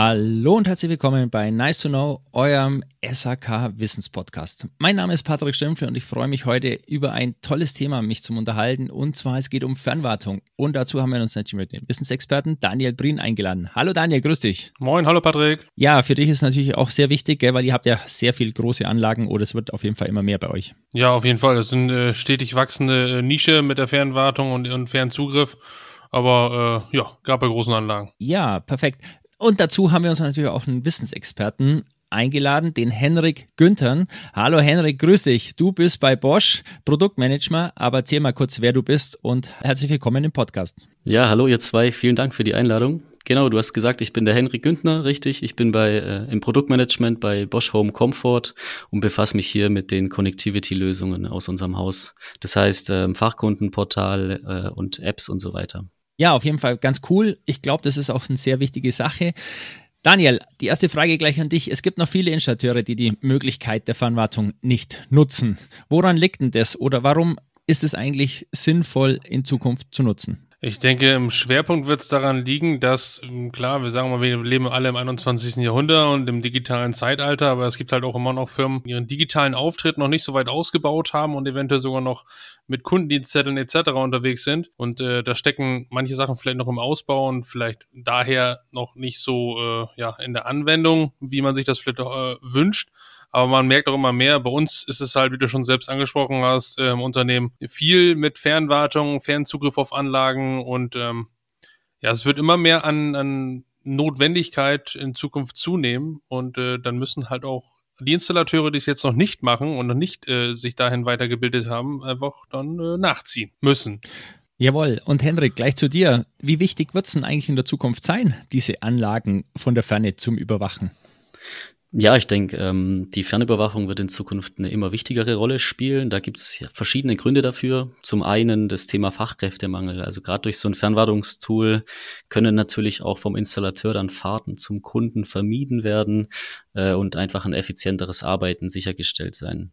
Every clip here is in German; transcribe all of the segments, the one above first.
Hallo und herzlich willkommen bei Nice to Know, eurem SAK Wissenspodcast. Mein Name ist Patrick Stempfle und ich freue mich heute über ein tolles Thema mich zum unterhalten und zwar es geht um Fernwartung und dazu haben wir uns natürlich mit dem Wissensexperten Daniel Brien eingeladen. Hallo Daniel, grüß dich. Moin, hallo Patrick. Ja, für dich ist natürlich auch sehr wichtig, weil ihr habt ja sehr viel große Anlagen oder es wird auf jeden Fall immer mehr bei euch. Ja, auf jeden Fall. Das ist eine stetig wachsende äh, Nische mit der Fernwartung und, und Fernzugriff. Aber äh, ja, gerade bei großen Anlagen. Ja, perfekt. Und dazu haben wir uns natürlich auch einen Wissensexperten eingeladen, den Henrik Günthern. Hallo Henrik, grüß dich. Du bist bei Bosch Produktmanager, aber erzähl mal kurz, wer du bist und herzlich willkommen im Podcast. Ja, hallo ihr zwei, vielen Dank für die Einladung. Genau, du hast gesagt, ich bin der Henrik Güntner, richtig. Ich bin bei äh, im Produktmanagement bei Bosch Home Comfort und befasse mich hier mit den Connectivity-Lösungen aus unserem Haus. Das heißt äh, Fachkundenportal äh, und Apps und so weiter. Ja, auf jeden Fall ganz cool. Ich glaube, das ist auch eine sehr wichtige Sache. Daniel, die erste Frage gleich an dich. Es gibt noch viele Installateure, die die Möglichkeit der Fernwartung nicht nutzen. Woran liegt denn das oder warum ist es eigentlich sinnvoll in Zukunft zu nutzen? Ich denke, im Schwerpunkt wird es daran liegen, dass, ähm, klar, wir sagen mal, wir leben alle im 21. Jahrhundert und im digitalen Zeitalter, aber es gibt halt auch immer noch Firmen, die ihren digitalen Auftritt noch nicht so weit ausgebaut haben und eventuell sogar noch mit Kundendienstzetteln etc. unterwegs sind. Und äh, da stecken manche Sachen vielleicht noch im Ausbau und vielleicht daher noch nicht so äh, ja, in der Anwendung, wie man sich das vielleicht äh, wünscht. Aber man merkt auch immer mehr, bei uns ist es halt, wie du schon selbst angesprochen hast, im Unternehmen viel mit Fernwartung, Fernzugriff auf Anlagen und ähm, ja, es wird immer mehr an, an Notwendigkeit in Zukunft zunehmen und äh, dann müssen halt auch die Installateure, die es jetzt noch nicht machen und noch nicht äh, sich dahin weitergebildet haben, einfach dann äh, nachziehen müssen. Jawohl. Und Henrik, gleich zu dir. Wie wichtig wird es denn eigentlich in der Zukunft sein, diese Anlagen von der Ferne zum Überwachen? Ja, ich denke, ähm, die Fernüberwachung wird in Zukunft eine immer wichtigere Rolle spielen. Da gibt es verschiedene Gründe dafür. Zum einen das Thema Fachkräftemangel. Also gerade durch so ein Fernwartungstool können natürlich auch vom Installateur dann Fahrten zum Kunden vermieden werden äh, und einfach ein effizienteres Arbeiten sichergestellt sein.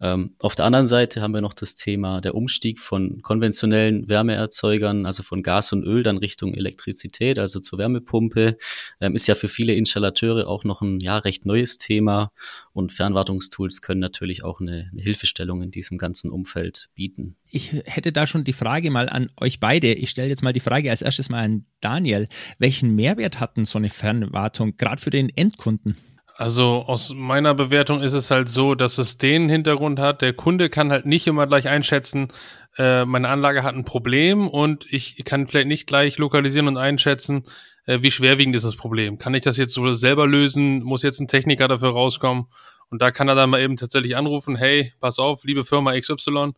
Ähm, auf der anderen Seite haben wir noch das Thema der Umstieg von konventionellen Wärmeerzeugern, also von Gas und Öl, dann Richtung Elektrizität, also zur Wärmepumpe. Ähm, ist ja für viele Installateure auch noch ein ja recht neues Thema und Fernwartungstools können natürlich auch eine, eine Hilfestellung in diesem ganzen Umfeld bieten. Ich hätte da schon die Frage mal an euch beide. Ich stelle jetzt mal die Frage als erstes mal an Daniel. Welchen Mehrwert hat denn so eine Fernwartung gerade für den Endkunden? Also aus meiner Bewertung ist es halt so, dass es den Hintergrund hat, der Kunde kann halt nicht immer gleich einschätzen, äh, meine Anlage hat ein Problem und ich kann vielleicht nicht gleich lokalisieren und einschätzen, äh, wie schwerwiegend ist das Problem. Kann ich das jetzt so selber lösen? Muss jetzt ein Techniker dafür rauskommen? Und da kann er dann mal eben tatsächlich anrufen, hey, pass auf, liebe Firma XY,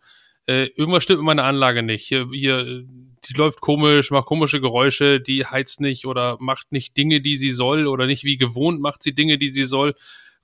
äh, irgendwas stimmt mit meiner Anlage nicht. Hier, hier die läuft komisch, macht komische Geräusche, die heizt nicht oder macht nicht Dinge, die sie soll oder nicht wie gewohnt macht sie Dinge, die sie soll,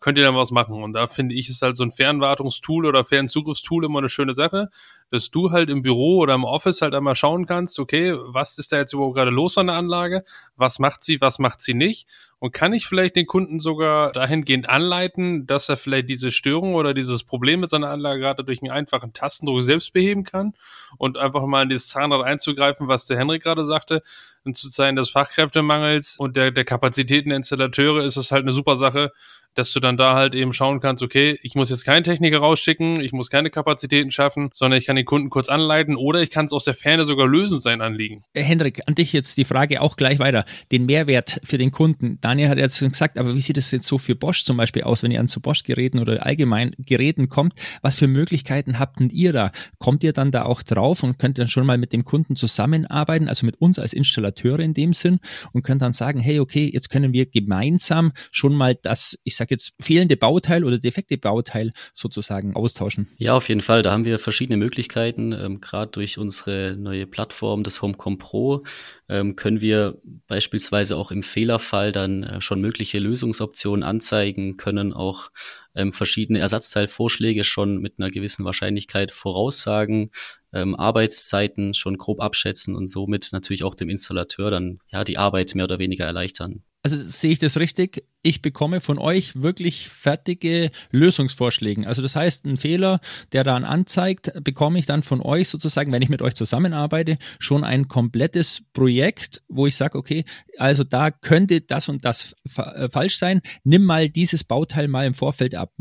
könnt ihr dann was machen. Und da finde ich, ist halt so ein Fernwartungstool oder Fernzugriffstool immer eine schöne Sache, dass du halt im Büro oder im Office halt einmal schauen kannst, okay, was ist da jetzt überhaupt gerade los an der Anlage? Was macht sie, was macht sie nicht? Und kann ich vielleicht den Kunden sogar dahingehend anleiten, dass er vielleicht diese Störung oder dieses Problem mit seiner Anlage gerade durch einen einfachen Tastendruck selbst beheben kann und einfach mal in dieses Zahnrad einzugreifen, was der Henrik gerade sagte, und zu Zeiten des Fachkräftemangels und der, der Kapazitäten der Installateure ist es halt eine super Sache, dass du dann da halt eben schauen kannst, okay, ich muss jetzt keinen Techniker rausschicken, ich muss keine Kapazitäten schaffen, sondern ich kann den Kunden kurz anleiten oder ich kann es aus der Ferne sogar lösen, sein Anliegen. Hendrik, an dich jetzt die Frage auch gleich weiter. Den Mehrwert für den Kunden. Daniel hat jetzt gesagt, aber wie sieht es jetzt so für Bosch zum Beispiel aus, wenn ihr an zu Bosch-Geräten oder allgemein Geräten kommt? Was für Möglichkeiten habt denn ihr da? Kommt ihr dann da auch drauf und könnt dann schon mal mit dem Kunden zusammenarbeiten, also mit uns als Installateure in dem Sinn und könnt dann sagen, hey, okay, jetzt können wir gemeinsam schon mal das, ich sage jetzt, fehlende Bauteil oder defekte Bauteil sozusagen austauschen? Ja, auf jeden Fall. Da haben wir verschiedene Möglichkeiten. Ähm, Gerade durch unsere neue Plattform, das HomeCom Pro, ähm, können wir beispielsweise auch im Fehlerfall dann äh, schon mögliche Lösungsoptionen anzeigen, können auch ähm, verschiedene Ersatzteilvorschläge schon mit einer gewissen Wahrscheinlichkeit voraussagen, ähm, Arbeitszeiten schon grob abschätzen und somit natürlich auch dem Installateur dann ja die Arbeit mehr oder weniger erleichtern. Also sehe ich das richtig? Ich bekomme von euch wirklich fertige Lösungsvorschläge. Also das heißt, ein Fehler, der dann anzeigt, bekomme ich dann von euch sozusagen, wenn ich mit euch zusammenarbeite, schon ein komplettes Projekt, wo ich sage, okay, also da könnte das und das äh, falsch sein. Nimm mal dieses Bauteil mal im Vorfeld ab.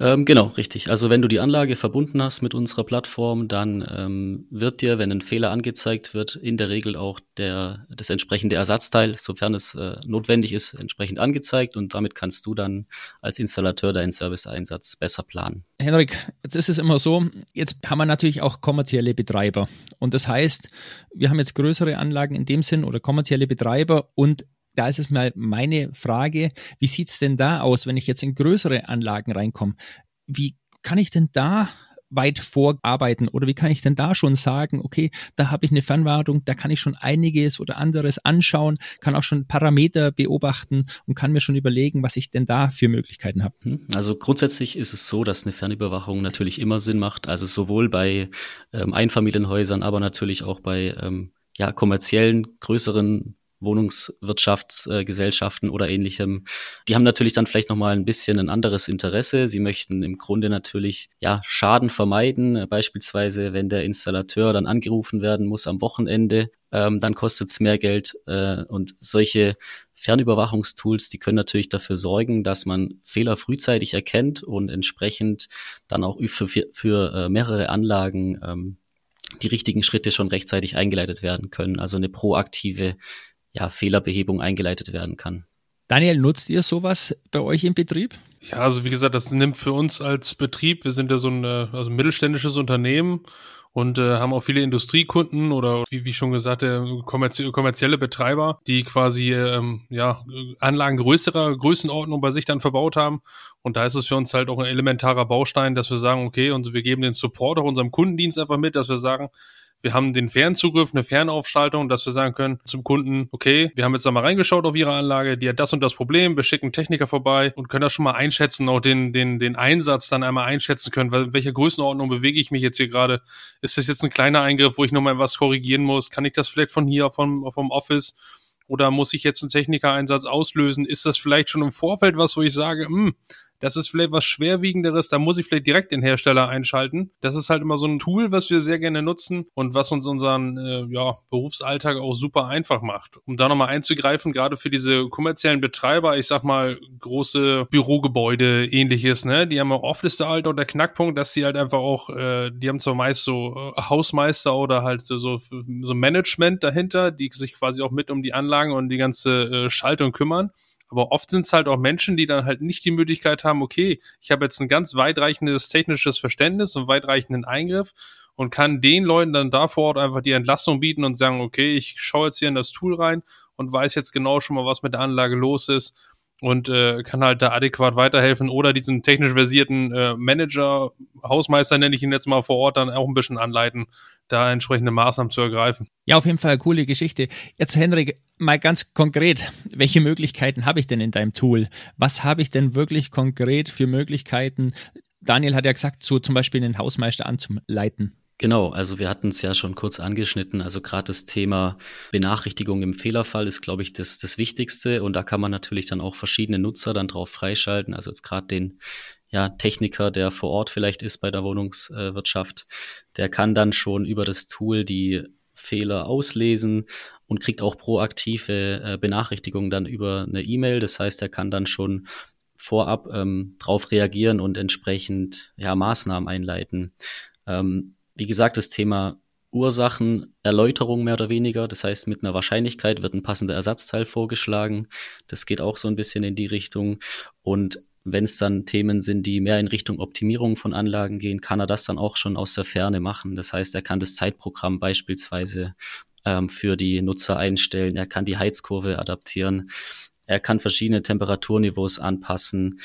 Ähm, genau, richtig. Also wenn du die Anlage verbunden hast mit unserer Plattform, dann ähm, wird dir, wenn ein Fehler angezeigt wird, in der Regel auch der, das entsprechende Ersatzteil, sofern es äh, notwendig ist, entsprechend angezeigt und damit kannst du dann als Installateur deinen Serviceeinsatz besser planen. Henrik, jetzt ist es immer so, jetzt haben wir natürlich auch kommerzielle Betreiber und das heißt, wir haben jetzt größere Anlagen in dem Sinn oder kommerzielle Betreiber und da ist es mal meine Frage, wie sieht's denn da aus, wenn ich jetzt in größere Anlagen reinkomme? Wie kann ich denn da weit vorarbeiten oder wie kann ich denn da schon sagen, okay, da habe ich eine Fernwartung, da kann ich schon einiges oder anderes anschauen, kann auch schon Parameter beobachten und kann mir schon überlegen, was ich denn da für Möglichkeiten habe. Hm, also grundsätzlich ist es so, dass eine Fernüberwachung natürlich immer Sinn macht, also sowohl bei ähm, Einfamilienhäusern, aber natürlich auch bei ähm, ja, kommerziellen, größeren Wohnungswirtschaftsgesellschaften äh, oder ähnlichem. Die haben natürlich dann vielleicht nochmal ein bisschen ein anderes Interesse. Sie möchten im Grunde natürlich ja Schaden vermeiden. Beispielsweise, wenn der Installateur dann angerufen werden muss am Wochenende, ähm, dann kostet es mehr Geld. Äh, und solche Fernüberwachungstools, die können natürlich dafür sorgen, dass man Fehler frühzeitig erkennt und entsprechend dann auch für, für, für äh, mehrere Anlagen ähm, die richtigen Schritte schon rechtzeitig eingeleitet werden können. Also eine proaktive ja, Fehlerbehebung eingeleitet werden kann. Daniel, nutzt ihr sowas bei euch im Betrieb? Ja, also wie gesagt, das nimmt für uns als Betrieb, wir sind ja so ein also ein mittelständisches Unternehmen und äh, haben auch viele Industriekunden oder wie, wie schon gesagt, äh, kommerzie kommerzielle Betreiber, die quasi ähm, ja, Anlagen größerer Größenordnung bei sich dann verbaut haben. Und da ist es für uns halt auch ein elementarer Baustein, dass wir sagen, okay, und wir geben den Support auch unserem Kundendienst einfach mit, dass wir sagen, wir haben den Fernzugriff, eine Fernaufschaltung, dass wir sagen können zum Kunden, okay, wir haben jetzt da mal reingeschaut auf Ihre Anlage, die hat das und das Problem, wir schicken Techniker vorbei und können das schon mal einschätzen, auch den, den, den Einsatz dann einmal einschätzen können, weil welche Größenordnung bewege ich mich jetzt hier gerade? Ist das jetzt ein kleiner Eingriff, wo ich nochmal was korrigieren muss? Kann ich das vielleicht von hier vom, vom Office oder muss ich jetzt einen Technikereinsatz auslösen? Ist das vielleicht schon im Vorfeld was, wo ich sage, hm, das ist vielleicht was Schwerwiegenderes, da muss ich vielleicht direkt den Hersteller einschalten. Das ist halt immer so ein Tool, was wir sehr gerne nutzen und was uns unseren äh, ja, Berufsalltag auch super einfach macht. Um da nochmal einzugreifen, gerade für diese kommerziellen Betreiber, ich sag mal große Bürogebäude, ähnliches, ne, die haben auch oft ist da halt auch der Knackpunkt, dass sie halt einfach auch, äh, die haben zwar meist so äh, Hausmeister oder halt so, so Management dahinter, die sich quasi auch mit um die Anlagen und die ganze äh, Schaltung kümmern. Aber oft sind es halt auch Menschen, die dann halt nicht die Möglichkeit haben, okay, ich habe jetzt ein ganz weitreichendes technisches Verständnis und weitreichenden Eingriff und kann den Leuten dann da vor Ort einfach die Entlastung bieten und sagen, okay, ich schaue jetzt hier in das Tool rein und weiß jetzt genau schon mal, was mit der Anlage los ist und äh, kann halt da adäquat weiterhelfen oder diesen technisch versierten äh, Manager, Hausmeister nenne ich ihn jetzt mal vor Ort, dann auch ein bisschen anleiten, da entsprechende Maßnahmen zu ergreifen. Ja, auf jeden Fall eine coole Geschichte. Jetzt, Henrik, mal ganz konkret, welche Möglichkeiten habe ich denn in deinem Tool? Was habe ich denn wirklich konkret für Möglichkeiten? Daniel hat ja gesagt, so zum Beispiel einen Hausmeister anzuleiten. Genau, also wir hatten es ja schon kurz angeschnitten. Also gerade das Thema Benachrichtigung im Fehlerfall ist, glaube ich, das, das Wichtigste. Und da kann man natürlich dann auch verschiedene Nutzer dann drauf freischalten. Also jetzt gerade den ja, Techniker, der vor Ort vielleicht ist bei der Wohnungswirtschaft, der kann dann schon über das Tool die Fehler auslesen und kriegt auch proaktive äh, Benachrichtigungen dann über eine E-Mail. Das heißt, er kann dann schon vorab ähm, drauf reagieren und entsprechend ja, Maßnahmen einleiten. Ähm, wie gesagt, das Thema Ursachenerläuterung mehr oder weniger. Das heißt, mit einer Wahrscheinlichkeit wird ein passender Ersatzteil vorgeschlagen. Das geht auch so ein bisschen in die Richtung. Und wenn es dann Themen sind, die mehr in Richtung Optimierung von Anlagen gehen, kann er das dann auch schon aus der Ferne machen. Das heißt, er kann das Zeitprogramm beispielsweise ähm, für die Nutzer einstellen. Er kann die Heizkurve adaptieren. Er kann verschiedene Temperaturniveaus anpassen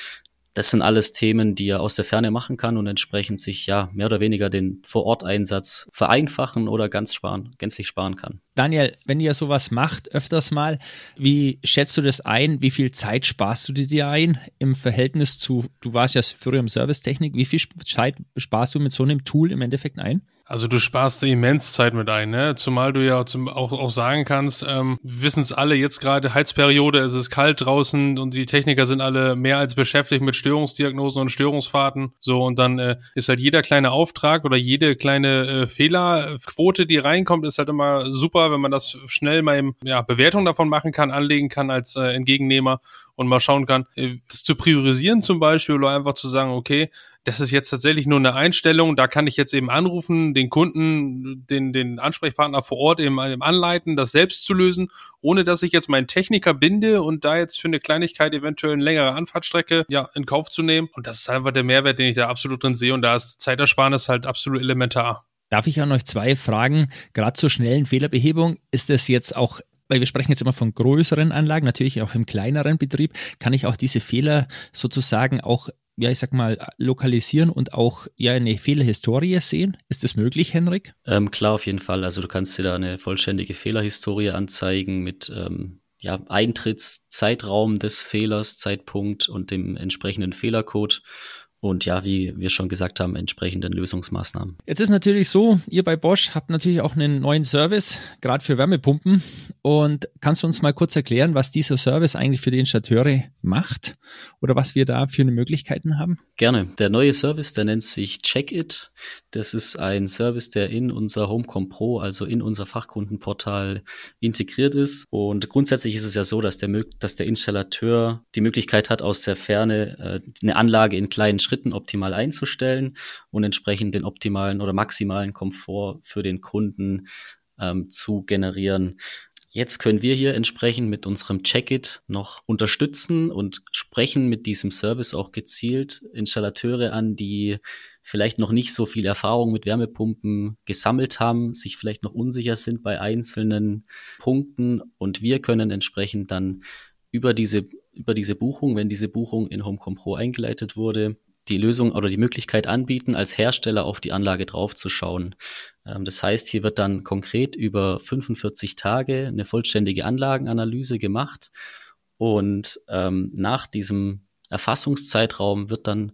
das sind alles Themen, die er aus der Ferne machen kann und entsprechend sich ja mehr oder weniger den Vororteinsatz vereinfachen oder ganz sparen, gänzlich sparen kann. Daniel, wenn ihr sowas macht, öfters mal, wie schätzt du das ein? Wie viel Zeit sparst du dir ein im Verhältnis zu, du warst ja früher im Servicetechnik, wie viel Zeit sparst du mit so einem Tool im Endeffekt ein? Also du sparst immens Zeit mit ein, ne? Zumal du ja zum, auch, auch sagen kannst, ähm, wissen es alle jetzt gerade Heizperiode, es ist kalt draußen und die Techniker sind alle mehr als beschäftigt mit Störungsdiagnosen und Störungsfahrten. So und dann äh, ist halt jeder kleine Auftrag oder jede kleine äh, Fehlerquote, die reinkommt, ist halt immer super, wenn man das schnell mal im, ja, Bewertung davon machen kann, anlegen kann als äh, Entgegennehmer und mal schauen kann, äh, das zu priorisieren zum Beispiel oder einfach zu sagen, okay, das ist jetzt tatsächlich nur eine Einstellung, da kann ich jetzt eben anrufen, den Kunden, den, den Ansprechpartner vor Ort eben, anleiten, das selbst zu lösen, ohne dass ich jetzt meinen Techniker binde und da jetzt für eine Kleinigkeit eventuell eine längere Anfahrtstrecke ja in Kauf zu nehmen. Und das ist einfach der Mehrwert, den ich da absolut drin sehe und da ist Zeitersparnis halt absolut elementar. Darf ich auch noch zwei Fragen, gerade zur schnellen Fehlerbehebung? Ist das jetzt auch weil wir sprechen jetzt immer von größeren Anlagen, natürlich auch im kleineren Betrieb, kann ich auch diese Fehler sozusagen auch ja, ich sag mal, lokalisieren und auch ja eine Fehlerhistorie sehen? Ist das möglich, Henrik? Ähm, klar, auf jeden Fall. Also du kannst dir da eine vollständige Fehlerhistorie anzeigen mit ähm, ja, Eintrittszeitraum des Fehlers, Zeitpunkt und dem entsprechenden Fehlercode und ja, wie wir schon gesagt haben, entsprechenden Lösungsmaßnahmen. Jetzt ist natürlich so, ihr bei Bosch habt natürlich auch einen neuen Service, gerade für Wärmepumpen. Und kannst du uns mal kurz erklären, was dieser Service eigentlich für die Installateure macht oder was wir da für eine Möglichkeiten haben? Gerne. Der neue Service, der nennt sich Check-It. Das ist ein Service, der in unser Homecom Pro, also in unser Fachkundenportal integriert ist. Und grundsätzlich ist es ja so, dass der, dass der Installateur die Möglichkeit hat, aus der Ferne äh, eine Anlage in kleinen Schritten optimal einzustellen und entsprechend den optimalen oder maximalen Komfort für den Kunden ähm, zu generieren. Jetzt können wir hier entsprechend mit unserem Check-It noch unterstützen und sprechen mit diesem Service auch gezielt Installateure an, die vielleicht noch nicht so viel Erfahrung mit Wärmepumpen gesammelt haben, sich vielleicht noch unsicher sind bei einzelnen Punkten und wir können entsprechend dann über diese, über diese Buchung, wenn diese Buchung in HomeCom Pro eingeleitet wurde, die Lösung oder die Möglichkeit anbieten, als Hersteller auf die Anlage draufzuschauen. Ähm, das heißt, hier wird dann konkret über 45 Tage eine vollständige Anlagenanalyse gemacht und ähm, nach diesem Erfassungszeitraum wird dann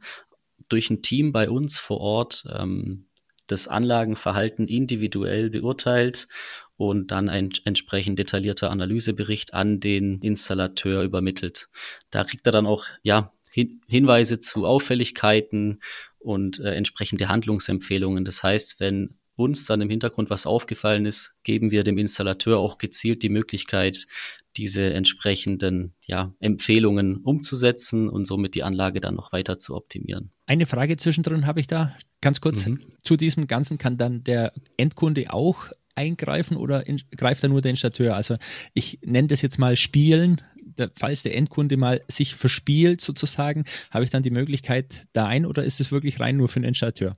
durch ein Team bei uns vor Ort ähm, das Anlagenverhalten individuell beurteilt und dann ein entsprechend detaillierter Analysebericht an den Installateur übermittelt. Da kriegt er dann auch ja hin Hinweise zu Auffälligkeiten und äh, entsprechende Handlungsempfehlungen. Das heißt, wenn uns dann im Hintergrund was aufgefallen ist, geben wir dem Installateur auch gezielt die Möglichkeit, diese entsprechenden ja, Empfehlungen umzusetzen und somit die Anlage dann noch weiter zu optimieren. Eine Frage zwischendrin habe ich da ganz kurz. Mhm. Zu diesem Ganzen kann dann der Endkunde auch eingreifen oder in, greift da nur der Installateur? Also ich nenne das jetzt mal Spielen. Der, falls der Endkunde mal sich verspielt sozusagen, habe ich dann die Möglichkeit da ein oder ist es wirklich rein nur für den Installateur?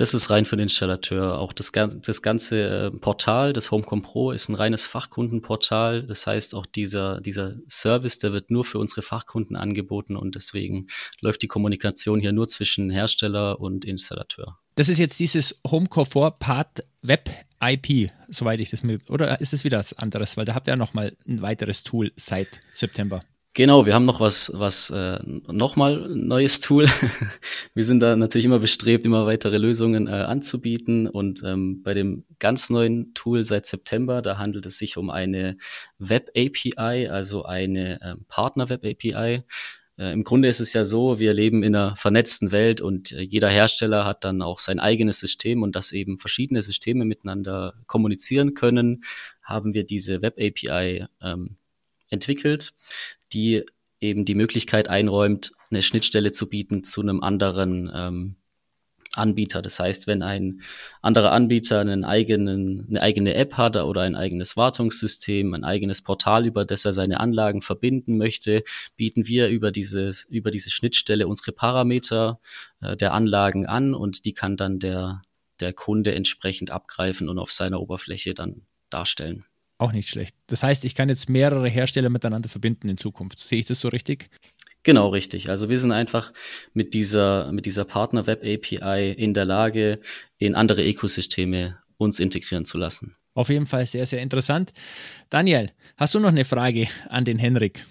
Das ist rein für den Installateur. Auch das, das ganze äh, Portal, das HomeCom Pro, ist ein reines Fachkundenportal. Das heißt, auch dieser, dieser Service, der wird nur für unsere Fachkunden angeboten und deswegen läuft die Kommunikation hier nur zwischen Hersteller und Installateur. Das ist jetzt dieses HomeComfort Part Web IP, soweit ich das mit, oder ist es wieder was anderes? Weil da habt ihr ja nochmal ein weiteres Tool seit September. Genau, wir haben noch was, was äh, nochmal neues Tool. wir sind da natürlich immer bestrebt, immer weitere Lösungen äh, anzubieten. Und ähm, bei dem ganz neuen Tool seit September, da handelt es sich um eine Web API, also eine äh, Partner Web API. Äh, Im Grunde ist es ja so, wir leben in einer vernetzten Welt und äh, jeder Hersteller hat dann auch sein eigenes System und dass eben verschiedene Systeme miteinander kommunizieren können, haben wir diese Web API ähm, entwickelt, die eben die Möglichkeit einräumt, eine Schnittstelle zu bieten zu einem anderen ähm, Anbieter. Das heißt, wenn ein anderer Anbieter einen eigenen, eine eigene App hat oder ein eigenes Wartungssystem, ein eigenes Portal, über das er seine Anlagen verbinden möchte, bieten wir über dieses, über diese Schnittstelle unsere Parameter äh, der Anlagen an und die kann dann der, der Kunde entsprechend abgreifen und auf seiner Oberfläche dann darstellen. Auch nicht schlecht. Das heißt, ich kann jetzt mehrere Hersteller miteinander verbinden in Zukunft. Sehe ich das so richtig? Genau, richtig. Also wir sind einfach mit dieser, mit dieser Partner-Web-API in der Lage, in andere Ökosysteme uns integrieren zu lassen. Auf jeden Fall sehr, sehr interessant. Daniel, hast du noch eine Frage an den Henrik?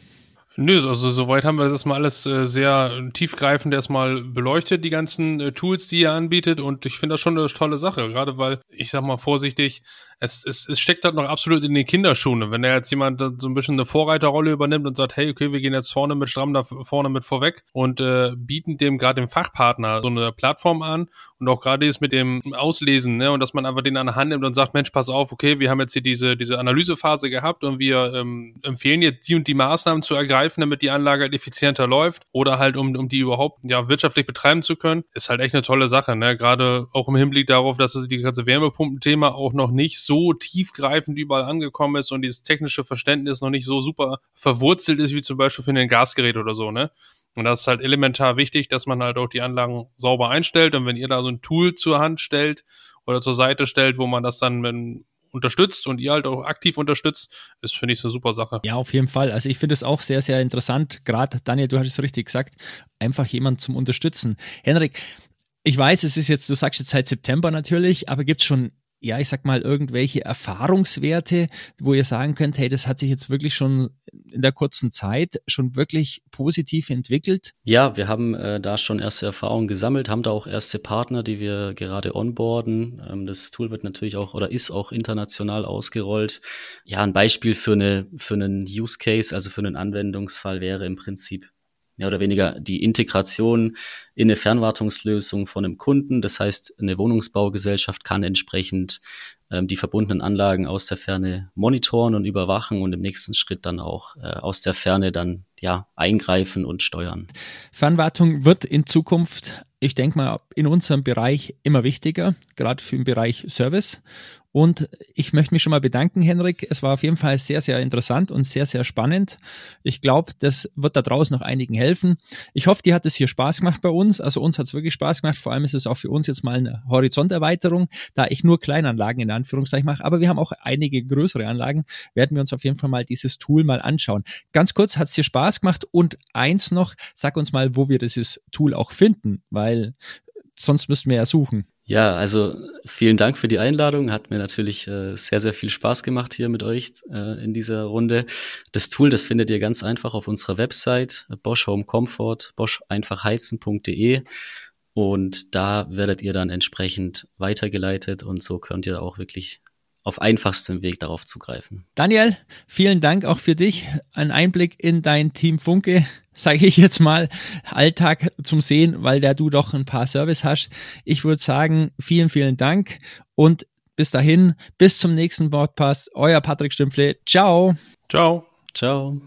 Nö, also soweit haben wir das mal alles äh, sehr tiefgreifend erstmal beleuchtet, die ganzen äh, Tools, die ihr anbietet. Und ich finde das schon eine tolle Sache, gerade weil, ich sag mal vorsichtig, es, es, es steckt halt noch absolut in den Kinderschuhen. Wenn da jetzt jemand so ein bisschen eine Vorreiterrolle übernimmt und sagt, hey, okay, wir gehen jetzt vorne mit stramm da vorne mit vorweg und äh, bieten dem gerade dem Fachpartner so eine Plattform an und auch gerade ist mit dem Auslesen, ne, und dass man einfach den an der Hand nimmt und sagt, Mensch, pass auf, okay, wir haben jetzt hier diese, diese Analysephase gehabt und wir ähm, empfehlen jetzt die und die Maßnahmen zu ergreifen, damit die Anlage halt effizienter läuft oder halt um, um die überhaupt ja wirtschaftlich betreiben zu können, ist halt echt eine tolle Sache, ne? Gerade auch im Hinblick darauf, dass es die ganze Wärmepumpenthema auch noch nicht so tiefgreifend überall angekommen ist und dieses technische Verständnis noch nicht so super verwurzelt ist wie zum Beispiel für ein Gasgerät oder so, ne? Und das ist halt elementar wichtig, dass man halt auch die Anlagen sauber einstellt. Und wenn ihr da so ein Tool zur Hand stellt oder zur Seite stellt, wo man das dann mit unterstützt und ihr halt auch aktiv unterstützt, ist, finde ich, eine super Sache. Ja, auf jeden Fall. Also ich finde es auch sehr, sehr interessant. Gerade, Daniel, du hast es richtig gesagt, einfach jemand zum Unterstützen. Henrik, ich weiß, es ist jetzt, du sagst jetzt seit September natürlich, aber gibt es schon ja, ich sag mal, irgendwelche Erfahrungswerte, wo ihr sagen könnt, hey, das hat sich jetzt wirklich schon in der kurzen Zeit schon wirklich positiv entwickelt? Ja, wir haben äh, da schon erste Erfahrungen gesammelt, haben da auch erste Partner, die wir gerade onboarden. Ähm, das Tool wird natürlich auch oder ist auch international ausgerollt. Ja, ein Beispiel für eine, für einen Use Case, also für einen Anwendungsfall wäre im Prinzip mehr oder weniger die Integration in eine Fernwartungslösung von einem Kunden. Das heißt, eine Wohnungsbaugesellschaft kann entsprechend ähm, die verbundenen Anlagen aus der Ferne monitoren und überwachen und im nächsten Schritt dann auch äh, aus der Ferne dann ja eingreifen und steuern. Fernwartung wird in Zukunft, ich denke mal, in unserem Bereich immer wichtiger, gerade für den Bereich Service. Und ich möchte mich schon mal bedanken, Henrik. Es war auf jeden Fall sehr, sehr interessant und sehr, sehr spannend. Ich glaube, das wird da draußen noch einigen helfen. Ich hoffe, dir hat es hier Spaß gemacht bei uns. Also uns hat es wirklich Spaß gemacht. Vor allem ist es auch für uns jetzt mal eine Horizonterweiterung, da ich nur Kleinanlagen in Anführungszeichen mache. Aber wir haben auch einige größere Anlagen. Werden wir uns auf jeden Fall mal dieses Tool mal anschauen. Ganz kurz, hat es dir Spaß gemacht? Und eins noch, sag uns mal, wo wir dieses Tool auch finden, weil sonst müssten wir ja suchen. Ja, also vielen Dank für die Einladung. Hat mir natürlich äh, sehr, sehr viel Spaß gemacht hier mit euch äh, in dieser Runde. Das Tool, das findet ihr ganz einfach auf unserer Website Bosch Home Comfort, boscheinfachheizen.de und da werdet ihr dann entsprechend weitergeleitet und so könnt ihr auch wirklich auf einfachstem Weg darauf zugreifen. Daniel, vielen Dank auch für dich. Ein Einblick in dein Team Funke, sage ich jetzt mal, Alltag zum Sehen, weil der du doch ein paar Service hast. Ich würde sagen, vielen, vielen Dank und bis dahin, bis zum nächsten Podcast. Euer Patrick Stümpfle. Ciao. Ciao. Ciao.